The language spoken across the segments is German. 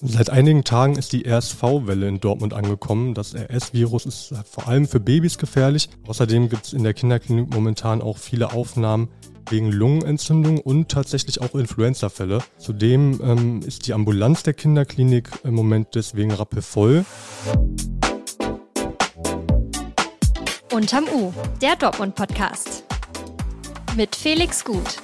Seit einigen Tagen ist die RSV-Welle in Dortmund angekommen. Das RS-Virus ist vor allem für Babys gefährlich. Außerdem gibt es in der Kinderklinik momentan auch viele Aufnahmen wegen Lungenentzündung und tatsächlich auch Influenza-Fälle. Zudem ähm, ist die Ambulanz der Kinderklinik im Moment deswegen rappelvoll. Unterm U, der Dortmund-Podcast. Mit Felix Gut.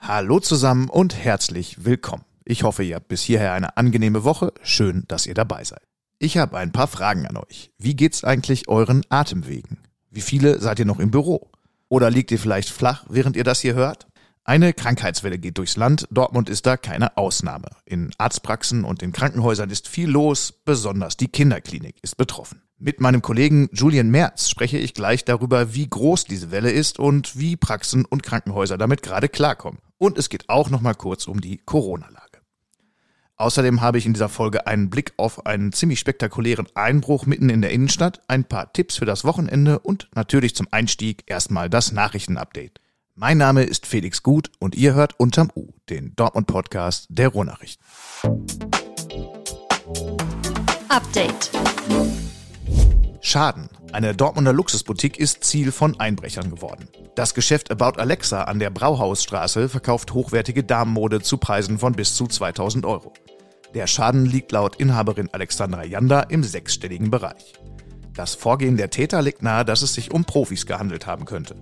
Hallo zusammen und herzlich willkommen. Ich hoffe, ihr habt bis hierher eine angenehme Woche. Schön, dass ihr dabei seid. Ich habe ein paar Fragen an euch. Wie geht's eigentlich euren Atemwegen? Wie viele seid ihr noch im Büro? Oder liegt ihr vielleicht flach, während ihr das hier hört? Eine Krankheitswelle geht durchs Land. Dortmund ist da keine Ausnahme. In Arztpraxen und in Krankenhäusern ist viel los. Besonders die Kinderklinik ist betroffen. Mit meinem Kollegen Julian Merz spreche ich gleich darüber, wie groß diese Welle ist und wie Praxen und Krankenhäuser damit gerade klarkommen. Und es geht auch noch mal kurz um die Corona-Lage. Außerdem habe ich in dieser Folge einen Blick auf einen ziemlich spektakulären Einbruch mitten in der Innenstadt, ein paar Tipps für das Wochenende und natürlich zum Einstieg erstmal das Nachrichtenupdate. Mein Name ist Felix Gut und ihr hört unterm U, den Dortmund Podcast der Ruhrnachrichten. Update. Schaden. Eine Dortmunder Luxusboutique ist Ziel von Einbrechern geworden. Das Geschäft About Alexa an der Brauhausstraße verkauft hochwertige Damenmode zu Preisen von bis zu 2000 Euro. Der Schaden liegt laut Inhaberin Alexandra Janda im sechsstelligen Bereich. Das Vorgehen der Täter legt nahe, dass es sich um Profis gehandelt haben könnte.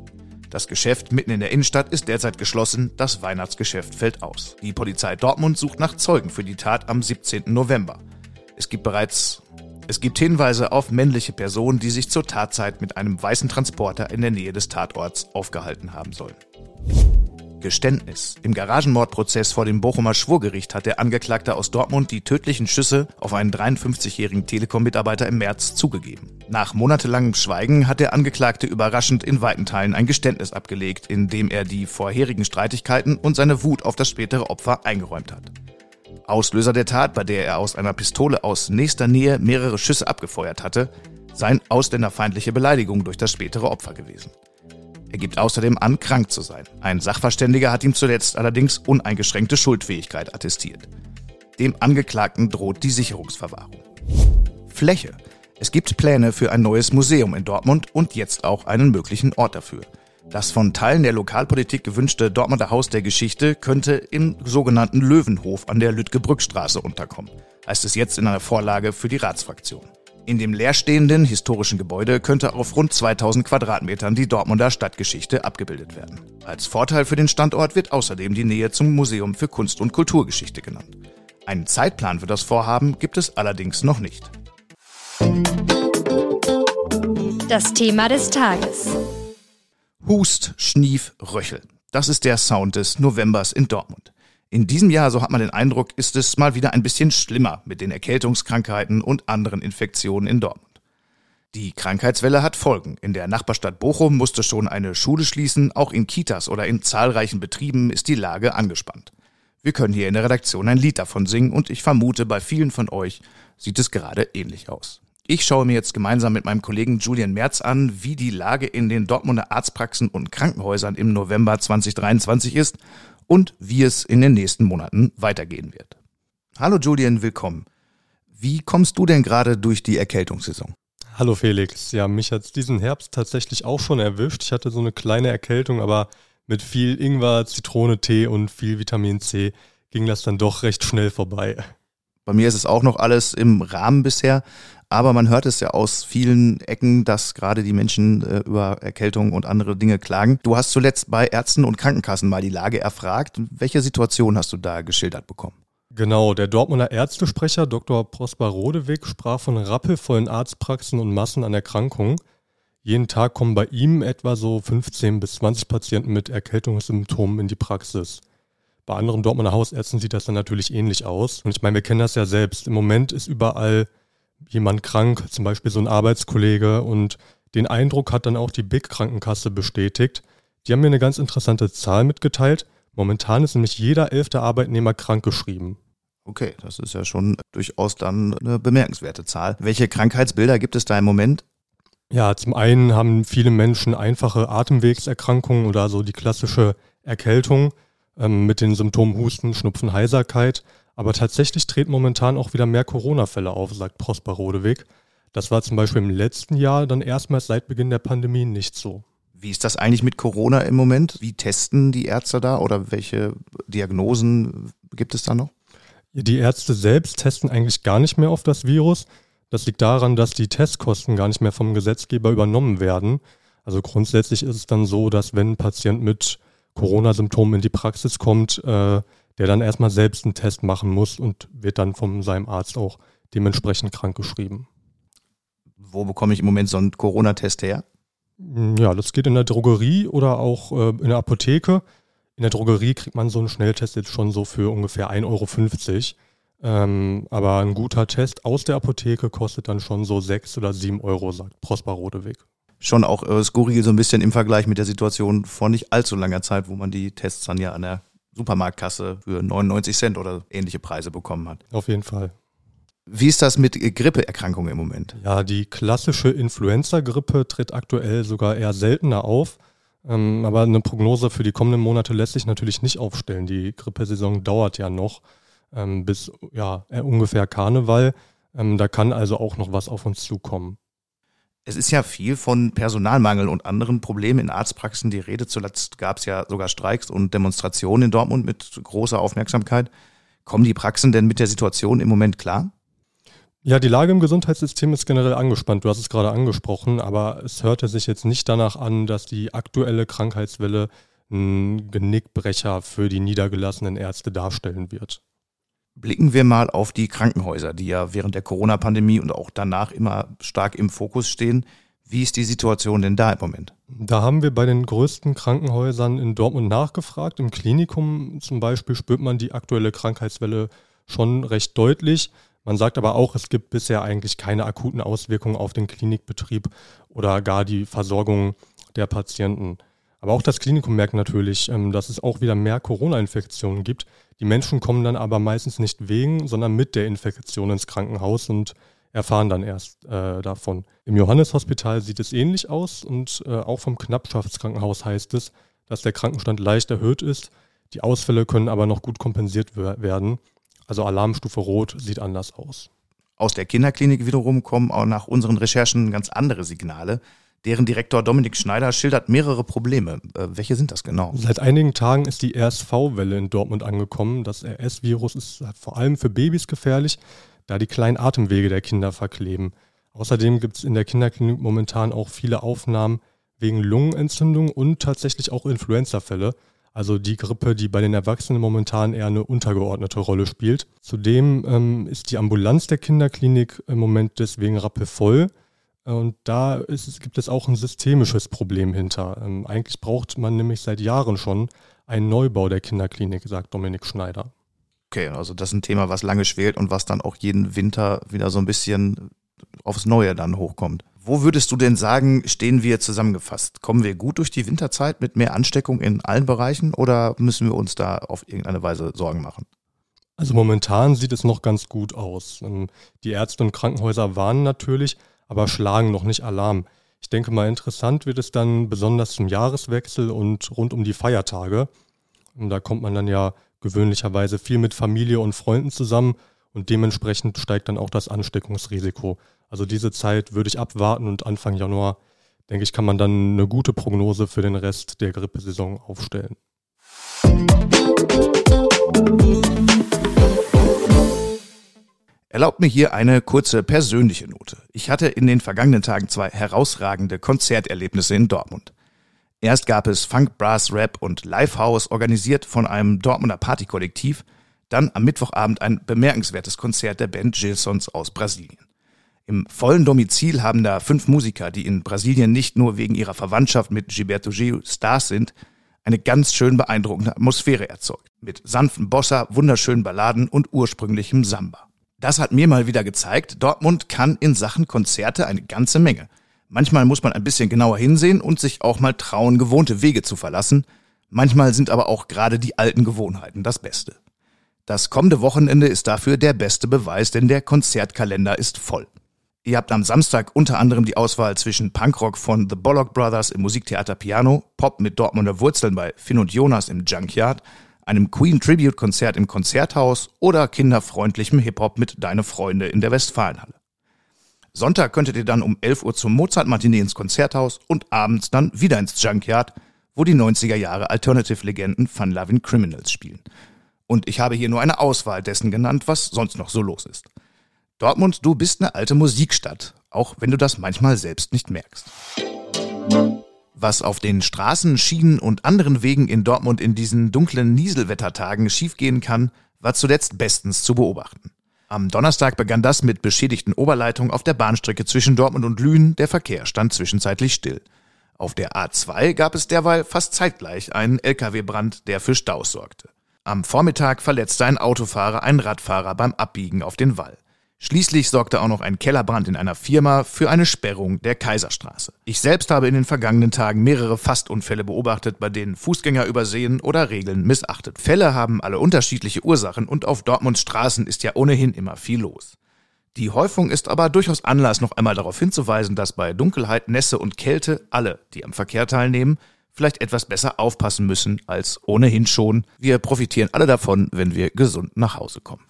Das Geschäft mitten in der Innenstadt ist derzeit geschlossen, das Weihnachtsgeschäft fällt aus. Die Polizei Dortmund sucht nach Zeugen für die Tat am 17. November. Es gibt bereits es gibt Hinweise auf männliche Personen, die sich zur Tatzeit mit einem weißen Transporter in der Nähe des Tatorts aufgehalten haben sollen. Geständnis. Im Garagenmordprozess vor dem Bochumer Schwurgericht hat der Angeklagte aus Dortmund die tödlichen Schüsse auf einen 53-jährigen Telekom-Mitarbeiter im März zugegeben. Nach monatelangem Schweigen hat der Angeklagte überraschend in weiten Teilen ein Geständnis abgelegt, in dem er die vorherigen Streitigkeiten und seine Wut auf das spätere Opfer eingeräumt hat. Auslöser der Tat, bei der er aus einer Pistole aus nächster Nähe mehrere Schüsse abgefeuert hatte, seien ausländerfeindliche Beleidigungen durch das spätere Opfer gewesen. Er gibt außerdem an, krank zu sein. Ein Sachverständiger hat ihm zuletzt allerdings uneingeschränkte Schuldfähigkeit attestiert. Dem Angeklagten droht die Sicherungsverwahrung. Fläche. Es gibt Pläne für ein neues Museum in Dortmund und jetzt auch einen möglichen Ort dafür. Das von Teilen der Lokalpolitik gewünschte Dortmunder Haus der Geschichte könnte im sogenannten Löwenhof an der Lütgebrückstraße unterkommen, heißt es jetzt in einer Vorlage für die Ratsfraktion. In dem leerstehenden historischen Gebäude könnte auf rund 2000 Quadratmetern die Dortmunder Stadtgeschichte abgebildet werden. Als Vorteil für den Standort wird außerdem die Nähe zum Museum für Kunst- und Kulturgeschichte genannt. Einen Zeitplan für das Vorhaben gibt es allerdings noch nicht. Das Thema des Tages. Hust, Schnief, Röchel. Das ist der Sound des Novembers in Dortmund. In diesem Jahr, so hat man den Eindruck, ist es mal wieder ein bisschen schlimmer mit den Erkältungskrankheiten und anderen Infektionen in Dortmund. Die Krankheitswelle hat Folgen. In der Nachbarstadt Bochum musste schon eine Schule schließen, auch in Kitas oder in zahlreichen Betrieben ist die Lage angespannt. Wir können hier in der Redaktion ein Lied davon singen und ich vermute, bei vielen von euch sieht es gerade ähnlich aus. Ich schaue mir jetzt gemeinsam mit meinem Kollegen Julian Merz an, wie die Lage in den Dortmunder Arztpraxen und Krankenhäusern im November 2023 ist und wie es in den nächsten Monaten weitergehen wird. Hallo Julian, willkommen. Wie kommst du denn gerade durch die Erkältungssaison? Hallo Felix. Ja, mich hat diesen Herbst tatsächlich auch schon erwischt. Ich hatte so eine kleine Erkältung, aber mit viel Ingwer, Zitrone, Tee und viel Vitamin C ging das dann doch recht schnell vorbei. Bei mir ist es auch noch alles im Rahmen bisher, aber man hört es ja aus vielen Ecken, dass gerade die Menschen äh, über Erkältung und andere Dinge klagen. Du hast zuletzt bei Ärzten und Krankenkassen mal die Lage erfragt. Welche Situation hast du da geschildert bekommen? Genau, der Dortmunder Ärztesprecher Dr. Prosper Rodewig sprach von rappelvollen Arztpraxen und Massen an Erkrankungen. Jeden Tag kommen bei ihm etwa so 15 bis 20 Patienten mit Erkältungssymptomen in die Praxis. Bei anderen Dortmunder Hausärzten sieht das dann natürlich ähnlich aus. Und ich meine, wir kennen das ja selbst. Im Moment ist überall jemand krank, zum Beispiel so ein Arbeitskollege und den Eindruck hat dann auch die Big Krankenkasse bestätigt. Die haben mir eine ganz interessante Zahl mitgeteilt. Momentan ist nämlich jeder elfte Arbeitnehmer krankgeschrieben. Okay, das ist ja schon durchaus dann eine bemerkenswerte Zahl. Welche Krankheitsbilder gibt es da im Moment? Ja, zum einen haben viele Menschen einfache Atemwegserkrankungen oder so die klassische Erkältung ähm, mit den Symptomen Husten, Schnupfen, Heiserkeit. Aber tatsächlich treten momentan auch wieder mehr Corona-Fälle auf, sagt Prosper Rodewig. Das war zum Beispiel im letzten Jahr dann erstmals seit Beginn der Pandemie nicht so. Wie ist das eigentlich mit Corona im Moment? Wie testen die Ärzte da oder welche Diagnosen gibt es da noch? Die Ärzte selbst testen eigentlich gar nicht mehr auf das Virus. Das liegt daran, dass die Testkosten gar nicht mehr vom Gesetzgeber übernommen werden. Also grundsätzlich ist es dann so, dass wenn ein Patient mit Corona-Symptomen in die Praxis kommt, äh, der dann erstmal selbst einen Test machen muss und wird dann von seinem Arzt auch dementsprechend krankgeschrieben. Wo bekomme ich im Moment so einen Corona-Test her? Ja, das geht in der Drogerie oder auch äh, in der Apotheke. In der Drogerie kriegt man so einen Schnelltest jetzt schon so für ungefähr 1,50 Euro. Ähm, aber ein guter Test aus der Apotheke kostet dann schon so 6 oder 7 Euro, sagt Prosper Rodeweg. Schon auch äh, skurril so ein bisschen im Vergleich mit der Situation vor nicht allzu langer Zeit, wo man die Tests dann ja an der Supermarktkasse für 99 Cent oder ähnliche Preise bekommen hat. Auf jeden Fall. Wie ist das mit Grippeerkrankungen im Moment? Ja, die klassische Influenza-Grippe tritt aktuell sogar eher seltener auf. Ähm, aber eine Prognose für die kommenden Monate lässt sich natürlich nicht aufstellen. Die Grippesaison dauert ja noch ähm, bis ja, äh, ungefähr Karneval. Ähm, da kann also auch noch was auf uns zukommen. Es ist ja viel von Personalmangel und anderen Problemen in Arztpraxen die Rede. Zuletzt gab es ja sogar Streiks und Demonstrationen in Dortmund mit großer Aufmerksamkeit. Kommen die Praxen denn mit der Situation im Moment klar? Ja, die Lage im Gesundheitssystem ist generell angespannt. Du hast es gerade angesprochen, aber es hörte sich jetzt nicht danach an, dass die aktuelle Krankheitswelle ein Genickbrecher für die niedergelassenen Ärzte darstellen wird. Blicken wir mal auf die Krankenhäuser, die ja während der Corona-Pandemie und auch danach immer stark im Fokus stehen. Wie ist die Situation denn da im Moment? Da haben wir bei den größten Krankenhäusern in Dortmund nachgefragt. Im Klinikum zum Beispiel spürt man die aktuelle Krankheitswelle schon recht deutlich. Man sagt aber auch, es gibt bisher eigentlich keine akuten Auswirkungen auf den Klinikbetrieb oder gar die Versorgung der Patienten. Aber auch das Klinikum merkt natürlich, ähm, dass es auch wieder mehr Corona-Infektionen gibt. Die Menschen kommen dann aber meistens nicht wegen, sondern mit der Infektion ins Krankenhaus und erfahren dann erst äh, davon. Im Johannes-Hospital sieht es ähnlich aus und äh, auch vom Knappschaftskrankenhaus heißt es, dass der Krankenstand leicht erhöht ist. Die Ausfälle können aber noch gut kompensiert werden. Also Alarmstufe Rot sieht anders aus. Aus der Kinderklinik wiederum kommen auch nach unseren Recherchen ganz andere Signale. Deren Direktor Dominik Schneider schildert mehrere Probleme. Äh, welche sind das genau? Seit einigen Tagen ist die RSV-Welle in Dortmund angekommen. Das RS-Virus ist vor allem für Babys gefährlich, da die kleinen Atemwege der Kinder verkleben. Außerdem gibt es in der Kinderklinik momentan auch viele Aufnahmen wegen Lungenentzündung und tatsächlich auch Influenza-Fälle also die Grippe, die bei den Erwachsenen momentan eher eine untergeordnete Rolle spielt. Zudem ähm, ist die Ambulanz der Kinderklinik im Moment deswegen rappelvoll. Und da ist, gibt es auch ein systemisches Problem hinter. Ähm, eigentlich braucht man nämlich seit Jahren schon einen Neubau der Kinderklinik, sagt Dominik Schneider. Okay, also das ist ein Thema, was lange schwelt und was dann auch jeden Winter wieder so ein bisschen aufs Neue dann hochkommt. Wo würdest du denn sagen, stehen wir zusammengefasst? Kommen wir gut durch die Winterzeit mit mehr Ansteckung in allen Bereichen oder müssen wir uns da auf irgendeine Weise Sorgen machen? Also momentan sieht es noch ganz gut aus. Ähm, die Ärzte und Krankenhäuser warnen natürlich, aber schlagen noch nicht Alarm. Ich denke mal, interessant wird es dann besonders zum Jahreswechsel und rund um die Feiertage. Und da kommt man dann ja gewöhnlicherweise viel mit Familie und Freunden zusammen und dementsprechend steigt dann auch das Ansteckungsrisiko. Also diese Zeit würde ich abwarten und Anfang Januar, denke ich, kann man dann eine gute Prognose für den Rest der Grippesaison aufstellen. Erlaubt mir hier eine kurze persönliche Note. Ich hatte in den vergangenen Tagen zwei herausragende Konzerterlebnisse in Dortmund. Erst gab es Funk, Brass, Rap und Livehouse, organisiert von einem Dortmunder Partykollektiv – dann am Mittwochabend ein bemerkenswertes Konzert der Band Gilsons aus Brasilien. Im vollen Domizil haben da fünf Musiker, die in Brasilien nicht nur wegen ihrer Verwandtschaft mit Gilberto Gil Stars sind, eine ganz schön beeindruckende Atmosphäre erzeugt. Mit sanften Bossa, wunderschönen Balladen und ursprünglichem Samba. Das hat mir mal wieder gezeigt, Dortmund kann in Sachen Konzerte eine ganze Menge. Manchmal muss man ein bisschen genauer hinsehen und sich auch mal trauen, gewohnte Wege zu verlassen. Manchmal sind aber auch gerade die alten Gewohnheiten das Beste. Das kommende Wochenende ist dafür der beste Beweis, denn der Konzertkalender ist voll. Ihr habt am Samstag unter anderem die Auswahl zwischen Punkrock von The Bollock Brothers im Musiktheater Piano, Pop mit Dortmunder Wurzeln bei Finn und Jonas im Junkyard, einem Queen Tribute Konzert im Konzerthaus oder kinderfreundlichem Hip-Hop mit Deine Freunde in der Westfalenhalle. Sonntag könntet ihr dann um 11 Uhr zum Mozart-Matinee ins Konzerthaus und abends dann wieder ins Junkyard, wo die 90er Jahre Alternative-Legenden Fun Loving Criminals spielen. Und ich habe hier nur eine Auswahl dessen genannt, was sonst noch so los ist. Dortmund, du bist eine alte Musikstadt, auch wenn du das manchmal selbst nicht merkst. Was auf den Straßen, Schienen und anderen Wegen in Dortmund in diesen dunklen Nieselwettertagen schiefgehen kann, war zuletzt bestens zu beobachten. Am Donnerstag begann das mit beschädigten Oberleitungen auf der Bahnstrecke zwischen Dortmund und Lünen. Der Verkehr stand zwischenzeitlich still. Auf der A2 gab es derweil fast zeitgleich einen Lkw-Brand, der für Staus sorgte. Am Vormittag verletzte ein Autofahrer einen Radfahrer beim Abbiegen auf den Wall. Schließlich sorgte auch noch ein Kellerbrand in einer Firma für eine Sperrung der Kaiserstraße. Ich selbst habe in den vergangenen Tagen mehrere Fastunfälle beobachtet, bei denen Fußgänger übersehen oder Regeln missachtet. Fälle haben alle unterschiedliche Ursachen und auf Dortmunds Straßen ist ja ohnehin immer viel los. Die Häufung ist aber durchaus Anlass, noch einmal darauf hinzuweisen, dass bei Dunkelheit, Nässe und Kälte alle, die am Verkehr teilnehmen, vielleicht etwas besser aufpassen müssen als ohnehin schon. Wir profitieren alle davon, wenn wir gesund nach Hause kommen.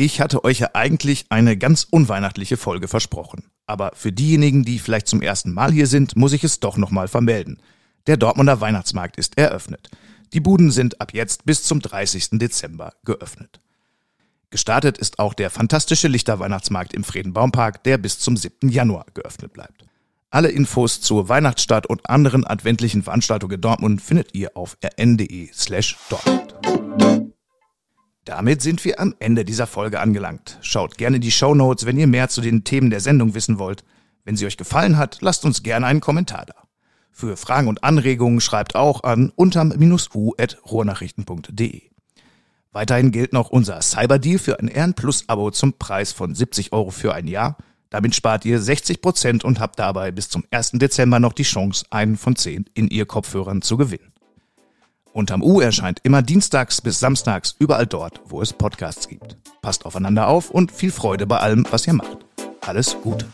Ich hatte euch ja eigentlich eine ganz unweihnachtliche Folge versprochen. Aber für diejenigen, die vielleicht zum ersten Mal hier sind, muss ich es doch nochmal vermelden. Der Dortmunder Weihnachtsmarkt ist eröffnet. Die Buden sind ab jetzt bis zum 30. Dezember geöffnet. Gestartet ist auch der fantastische Lichterweihnachtsmarkt im Friedenbaumpark, der bis zum 7. Januar geöffnet bleibt. Alle Infos zur Weihnachtsstadt und anderen adventlichen Veranstaltungen in Dortmund findet ihr auf rn.de slash Dortmund. Damit sind wir am Ende dieser Folge angelangt. Schaut gerne die Show Notes, wenn ihr mehr zu den Themen der Sendung wissen wollt. Wenn sie euch gefallen hat, lasst uns gerne einen Kommentar da. Für Fragen und Anregungen schreibt auch an unterm-u.ruhrnachrichten.de. Weiterhin gilt noch unser Cyberdeal für ein Ehren Plus Abo zum Preis von 70 Euro für ein Jahr. Damit spart ihr 60 Prozent und habt dabei bis zum 1. Dezember noch die Chance, einen von 10 in ihr Kopfhörern zu gewinnen. Unterm U erscheint immer dienstags bis samstags überall dort, wo es Podcasts gibt. Passt aufeinander auf und viel Freude bei allem, was ihr macht. Alles Gute.